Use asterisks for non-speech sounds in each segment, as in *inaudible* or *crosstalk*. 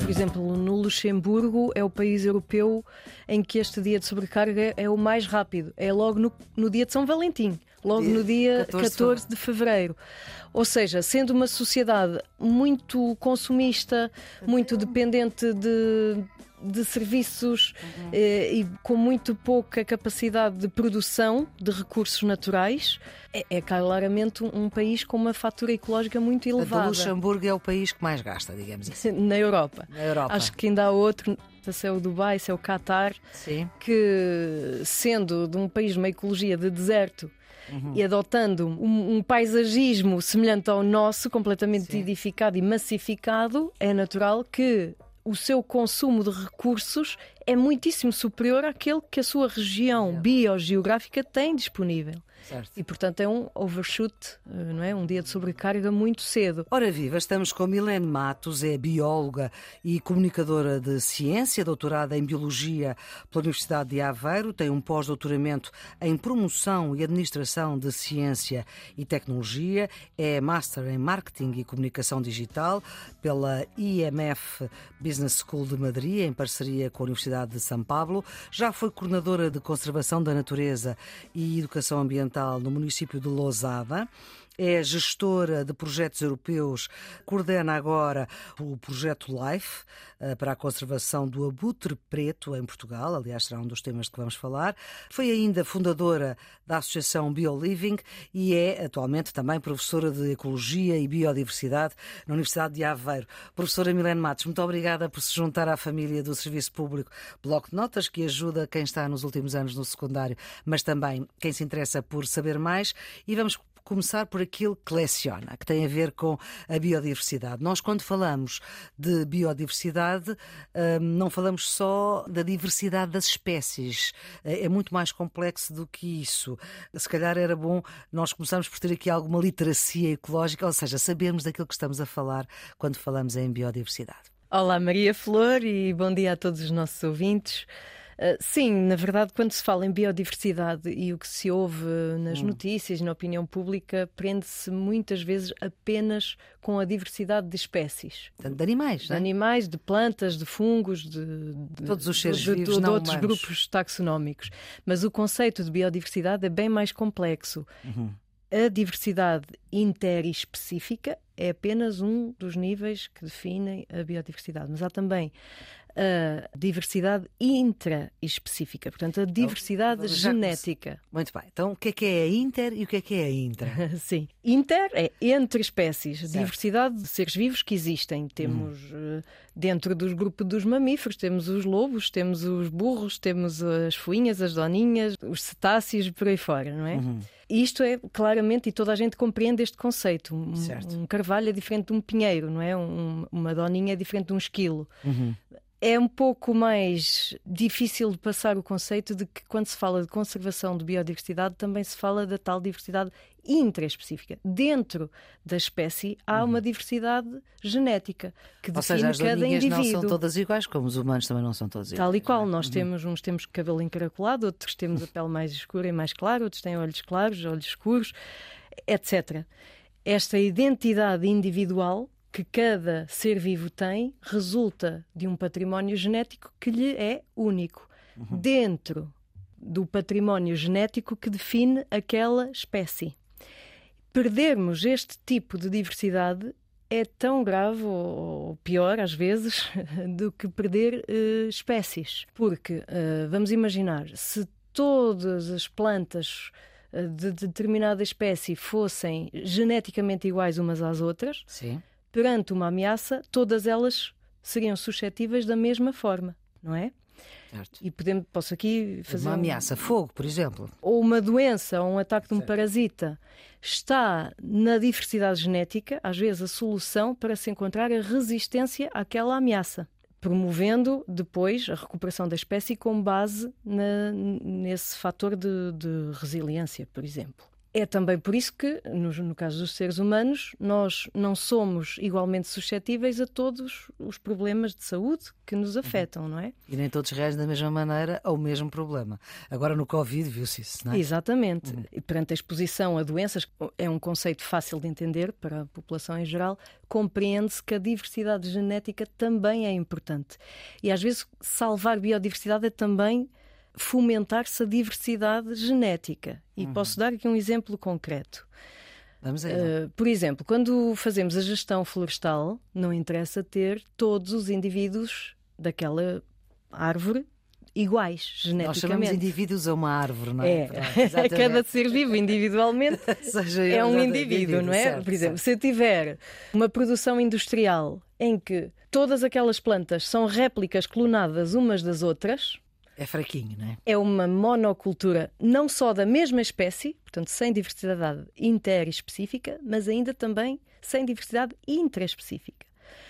Por exemplo, no Luxemburgo é o país europeu em que este dia de sobrecarga é o mais rápido. É logo no, no dia de São Valentim, logo Dia no dia 14 de 14 de fevereiro. Ou seja, sendo uma sociedade muito consumista, muito dependente de, de serviços eh, e com muito pouca capacidade de produção de recursos naturais, é, é claramente um, um país com uma fatura ecológica muito Portanto, o elevada. Luxemburgo é o país que mais gasta, digamos assim. *laughs* Na Europa. Na Europa. Acho que ainda há outro, se é o Dubai, se é o Qatar, Sim. que sendo de um país de uma ecologia de deserto Uhum. e adotando um, um paisagismo semelhante ao nosso, completamente Sim. edificado e massificado, é natural que o seu consumo de recursos é muitíssimo superior àquele que a sua região biogeográfica tem disponível. Certo. E, portanto, é um overshoot, eh, não é? Um dia de sobrecarga muito cedo. Ora viva, estamos com Milene Matos, é bióloga e comunicadora de ciência, doutorada em Biologia pela Universidade de Aveiro, tem um pós-doutoramento em Promoção e Administração de Ciência e Tecnologia, é Master em Marketing e Comunicação Digital pela IMF Business School de Madrid, em parceria com a Universidade de São Paulo, já foi coordenadora de Conservação da Natureza e Educação Ambiental no município de Lousada. É gestora de projetos europeus, coordena agora o projeto LIFE eh, para a conservação do abutre preto em Portugal, aliás, será um dos temas que vamos falar. Foi ainda fundadora da Associação BioLiving e é atualmente também professora de Ecologia e Biodiversidade na Universidade de Aveiro. Professora Milene Matos, muito obrigada por se juntar à família do Serviço Público Bloco de Notas, que ajuda quem está nos últimos anos no secundário, mas também quem se interessa por saber mais. E vamos começar por aquilo que leciona, que tem a ver com a biodiversidade. Nós, quando falamos de biodiversidade, hum, não falamos só da diversidade das espécies. É muito mais complexo do que isso. Se calhar era bom nós começarmos por ter aqui alguma literacia ecológica, ou seja, sabermos daquilo que estamos a falar quando falamos em biodiversidade. Olá, Maria Flor, e bom dia a todos os nossos ouvintes. Uh, sim, na verdade, quando se fala em biodiversidade e o que se ouve nas Hum. notícias, na opinião pública, prende-se muitas vezes apenas com a diversidade de espécies. Portanto, de animais, De é? animais, de plantas, de fungos, de, de- Todos os seres de, de- vivos de não outros humanos. grupos taxonómicos. Mas o conceito de biodiversidade é bem mais complexo. Uhum. A diversidade interespecífica é apenas um dos níveis que definem a biodiversidade, mas há também a diversidade intraespecífica, portanto, a diversidade já genética. Muito bem. Então, o que é que é a inter e o que é que é a intra? *laughs* Sim. Inter é entre espécies, Certo. diversidade de seres vivos que existem. Temos Hum. dentro dos grupos dos mamíferos, temos os lobos, temos os burros, temos as foinhas, as doninhas, os cetáceos, por aí fora, não é? Uhum. Isto é claramente, e toda a gente compreende este conceito. Um, um carvalho é diferente de um pinheiro, não é? Um- uma doninha é diferente de um esquilo. Uhum. É um pouco mais difícil de passar o conceito de que, quando se fala de conservação de biodiversidade, também se fala da tal diversidade intraespecífica. Dentro da espécie há uma diversidade genética que Ou define seja, as cada doninhas não indivíduo. são todas iguais, como os humanos também não são todos iguais. Tal e qual, é? nós temos uns temos cabelo encaracolado, outros temos a pele mais escura e mais clara, outros têm olhos claros, olhos escuros, etc. Esta identidade individual que cada ser vivo tem resulta de um património genético que lhe é único. Dentro do património genético que define aquela espécie. Perdermos este tipo de diversidade é tão grave ou pior, às vezes, *laughs* do que perder eh, espécies. Porque, eh, vamos imaginar, se todas as plantas eh, de determinada espécie fossem geneticamente iguais umas às outras, Sim. Perante uma ameaça, todas elas seriam suscetíveis da mesma forma, não é? Certo. E podemos, posso aqui fazer Uma um- ameaça, fogo, por exemplo. ou uma doença ou um ataque de um Certo. parasita está na diversidade genética, às vezes a solução para se encontrar a resistência àquela ameaça, promovendo depois a recuperação da espécie com base na- nesse fator de, de resiliência, por exemplo. É também por isso que, no, no, caso dos seres humanos, nós não somos igualmente suscetíveis a todos os problemas de saúde que nos afetam, não é? E nem todos reagem da mesma maneira ao mesmo problema. Agora no Covid viu-se isso, não é? Exatamente. Uhum. E perante a exposição a doenças, é um conceito fácil de entender para a população em geral, compreende-se que a diversidade genética também é importante. E às vezes salvar biodiversidade é também fomentar-se a diversidade genética. E uhum. posso dar aqui um exemplo concreto. Vamos aí. Uh, por exemplo, quando fazemos a gestão florestal, não interessa ter todos os indivíduos daquela árvore iguais geneticamente. Nós chamamos indivíduos a uma árvore, não é? É, *laughs* cada ser vivo individualmente *laughs* é um indivíduo, não é? Certo, Por exemplo, certo. se eu tiver uma produção industrial em que todas aquelas plantas são réplicas clonadas umas das outras, é fraquinho, não é? É uma monocultura não só da mesma espécie, portanto, sem diversidade interespecífica, mas ainda também sem diversidade intraespecífica.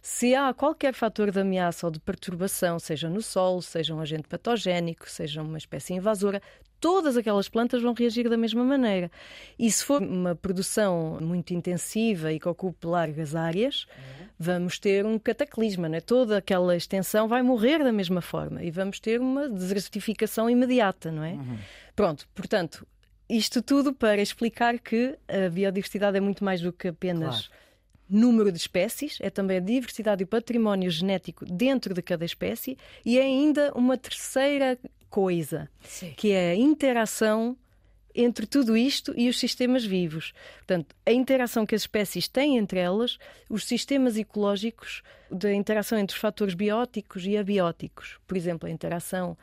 Se há qualquer fator de ameaça ou de perturbação, seja no solo, seja um agente patogénico, seja uma espécie invasora, todas aquelas plantas vão reagir da mesma maneira. E se for uma produção muito intensiva e que ocupe largas áreas, uhum. vamos ter um cataclisma, né? toda aquela extensão vai morrer da mesma forma e vamos ter uma desertificação imediata, não é? Uhum. Pronto, portanto, isto tudo para explicar que a biodiversidade é muito mais do que apenas. Claro número de espécies, é também a diversidade e o património genético dentro de cada espécie e é ainda uma terceira coisa, Sim. que é a interação entre tudo isto e os sistemas vivos. Portanto, a interação que as espécies têm entre elas, os sistemas ecológicos da interação entre os fatores bióticos e abióticos. Por exemplo, a interação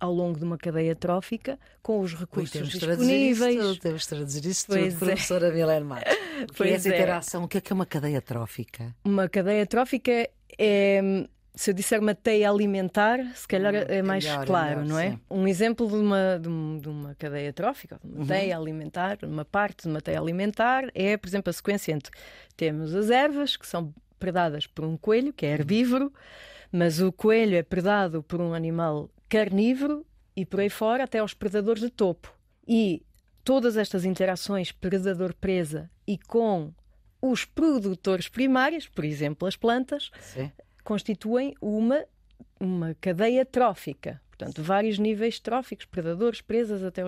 ao longo de uma cadeia trófica com os recursos Ui, disponíveis. Temos temos de traduzir isso tudo, pois é. professora Milene Matos. *laughs* O é essa é. interação? O que é que é uma cadeia trófica? Uma cadeia trófica é se eu disser uma teia alimentar, se calhar hum, é mais melhor, claro, melhor, não é? Sim. Um exemplo de uma, de, uma cadeia trófica, uma uhum. teia alimentar, uma parte de uma teia alimentar é, por exemplo, a sequência entre temos as ervas, que são predadas por um coelho, que é herbívoro, mas o coelho é predado por um animal carnívoro e por aí fora até aos predadores de topo. E todas estas interações predador-presa e com os produtores primários, por exemplo, as plantas, Sim constituem uma, uma cadeia trófica. Portanto, vários níveis tróficos, predadores, presas, até,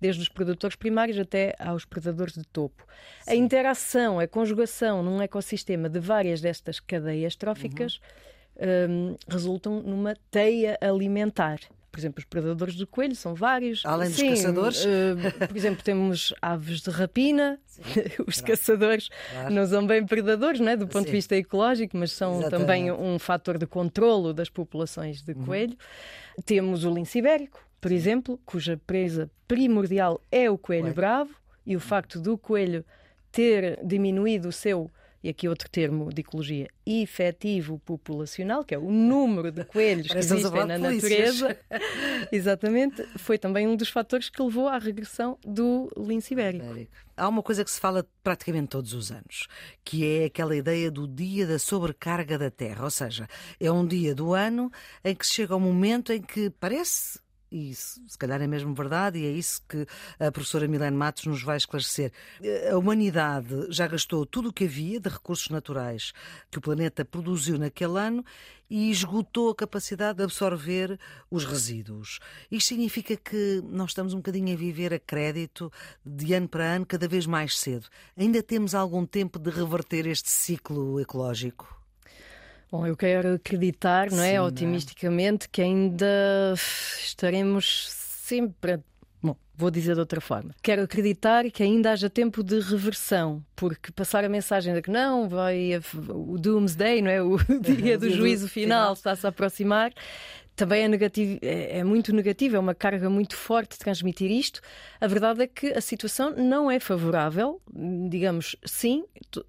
desde os produtores primários até aos predadores de topo. Sim. A interação, a conjugação num ecossistema de várias destas cadeias tróficas uhum. um, resultam numa teia alimentar por exemplo, os predadores do coelho são vários. Além dos Sim, caçadores? Uh, por exemplo, temos aves de rapina. *laughs* os caçadores claro. não são bem predadores, não é? do ponto Sim. de vista ecológico, mas são Exatamente. também um fator de controlo das populações de uhum. coelho. Uhum. Temos o lince ibérico, por exemplo, cuja presa primordial é o coelho Ué. bravo, e o facto do coelho ter diminuído o seu e aqui outro termo de ecologia, efetivo populacional, que é o número de coelhos que existem na natureza, *laughs* exatamente, foi também um dos fatores que levou à regressão do lince ibérico. Há uma coisa que se fala praticamente todos os anos, que é aquela ideia do dia da sobrecarga da Terra, ou seja, é um dia do ano em que chega o momento em que parece e isso, se calhar é mesmo verdade, e é isso que a professora Milene Matos nos vai esclarecer. A humanidade já gastou tudo o que havia de recursos naturais que o planeta produziu naquele ano e esgotou a capacidade de absorver os resíduos. Isto significa que nós estamos um bocadinho a viver a crédito de ano para ano, cada vez mais cedo. Ainda temos algum tempo de reverter este ciclo ecológico? Bom, eu quero acreditar, não é, Sim, otimisticamente, não é? que ainda estaremos sempre. Bom, vou dizer de outra forma. Quero acreditar que ainda haja tempo de reversão, porque passar a mensagem de que não, vai o Doomsday, não é? O *laughs* dia do juízo final está-se a aproximar, também é, negativo, é, é, muito negativo, é uma carga muito forte transmitir isto. A verdade é que a situação não é favorável. Digamos, sim,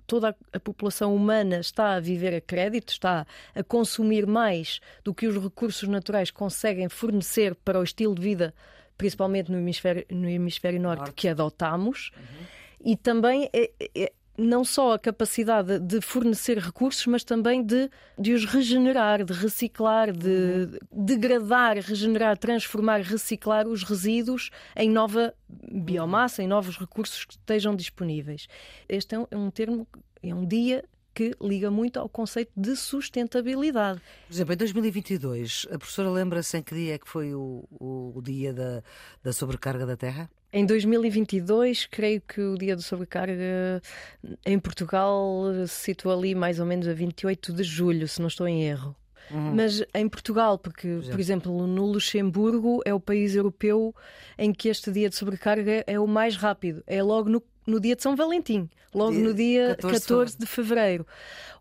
toda a população humana está a viver a crédito, está a consumir mais do que os recursos naturais conseguem fornecer para o estilo de vida, principalmente no hemisfério, no hemisfério norte, norte. que adotamos. Uhum. E também é, é, não só a capacidade de fornecer recursos, mas também de, de os regenerar, de reciclar, de uhum. degradar, regenerar, transformar, reciclar os resíduos em nova biomassa, em novos recursos que estejam disponíveis. Este é um, é um termo, é um dia que liga muito ao conceito de sustentabilidade. Por exemplo, em 2022, a professora lembra-se em que dia é que foi o, o, o dia da, da sobrecarga da Terra? Em 2022, creio que o dia da sobrecarga em Portugal se situa ali mais ou menos a 28 de julho, se não estou em erro. Uhum. Mas em Portugal, porque, por exemplo, no Luxemburgo é o país europeu em que este dia de sobrecarga é o mais rápido. É logo no, no dia de São Valentim, logo dia no dia 14, 14 de fevereiro.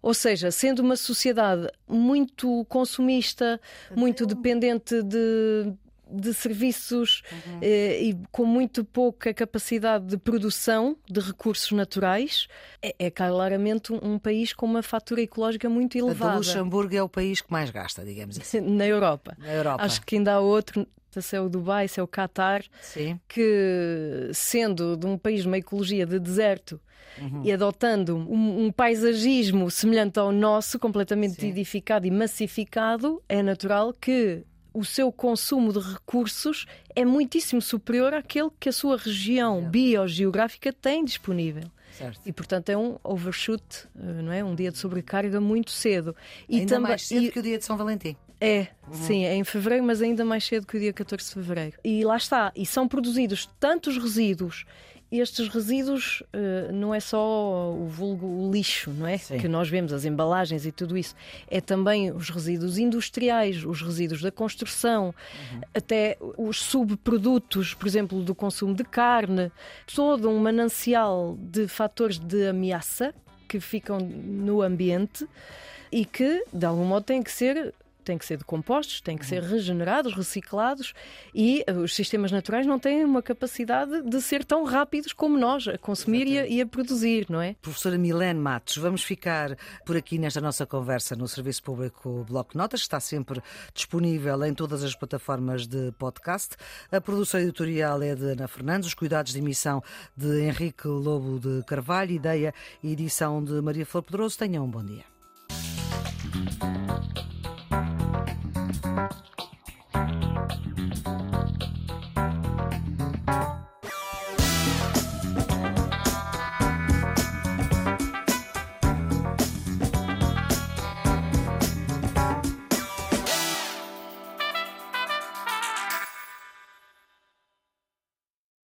Ou seja, sendo uma sociedade muito consumista, muito dependente de de serviços uhum. eh, e com muito pouca capacidade de produção de recursos naturais, é, é claramente um, um, país com uma fatura ecológica muito elevada. O Luxemburgo é o país que mais gasta, digamos assim. *laughs* Na Europa. Na Europa. Acho que ainda há outro, se é o Dubai, se é o Qatar, Sim. que sendo de um país de uma ecologia de deserto uhum. e adotando um, um, paisagismo semelhante ao nosso, completamente Sim. edificado e massificado, é natural que o seu consumo de recursos é muitíssimo superior àquele que a sua região biogeográfica tem disponível. Certo. E portanto é um overshoot, eh, não é? Um dia de sobrecarga muito cedo. E ainda mais cedo e... que o dia de São Valentim. É, uhum. sim, é em fevereiro, mas ainda mais cedo que o dia 14 de fevereiro. E lá está, e são produzidos tantos resíduos estes resíduos uh, não é só o vulgo lixo, não é? Sim. Que nós vemos, as embalagens e tudo isso. É também os resíduos industriais, os resíduos da construção, uhum. até os subprodutos, por exemplo, do consumo de carne, todo um manancial de fatores de ameaça que ficam no ambiente e que, de algum modo, têm que ser têm que ser decompostos, têm que ser regenerados, reciclados e eh, os sistemas naturais não têm uma capacidade de ser tão rápidos como nós a consumir e a, e a, produzir, não é? Professora Milene Matos, vamos ficar por aqui nesta nossa conversa no Serviço Público Bloco Notas, que está sempre disponível em todas as plataformas de podcast. A produção editorial é de Ana Fernandes, os cuidados de emissão de Henrique Lobo de Carvalho, ideia e edição de Maria Flor Pedroso. Tenham um bom dia.